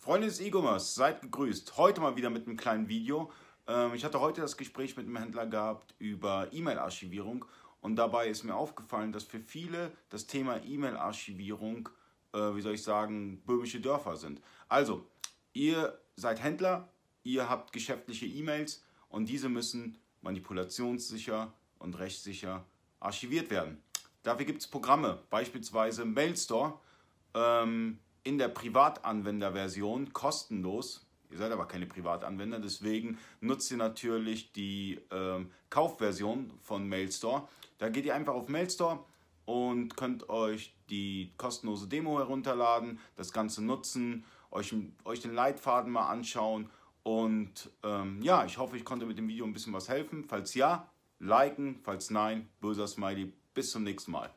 Freunde des E-Commerce, seid gegrüßt. Heute mal wieder mit einem kleinen Video. Ähm, ich hatte heute das Gespräch mit einem Händler gehabt über E-Mail-Archivierung und dabei ist mir aufgefallen, dass für viele das Thema E-Mail-Archivierung, äh, wie soll ich sagen, böhmische Dörfer sind. Also, ihr seid Händler, ihr habt geschäftliche E-Mails und diese müssen manipulationssicher und rechtssicher archiviert werden. Dafür gibt es Programme, beispielsweise Mailstore. Ähm, in der Privatanwenderversion kostenlos. Ihr seid aber keine Privatanwender, deswegen nutzt ihr natürlich die ähm, Kaufversion von Mailstore. Da geht ihr einfach auf Mailstore und könnt euch die kostenlose Demo herunterladen, das Ganze nutzen, euch, euch den Leitfaden mal anschauen. Und ähm, ja, ich hoffe, ich konnte mit dem Video ein bisschen was helfen. Falls ja, liken, falls nein, böser Smiley. Bis zum nächsten Mal.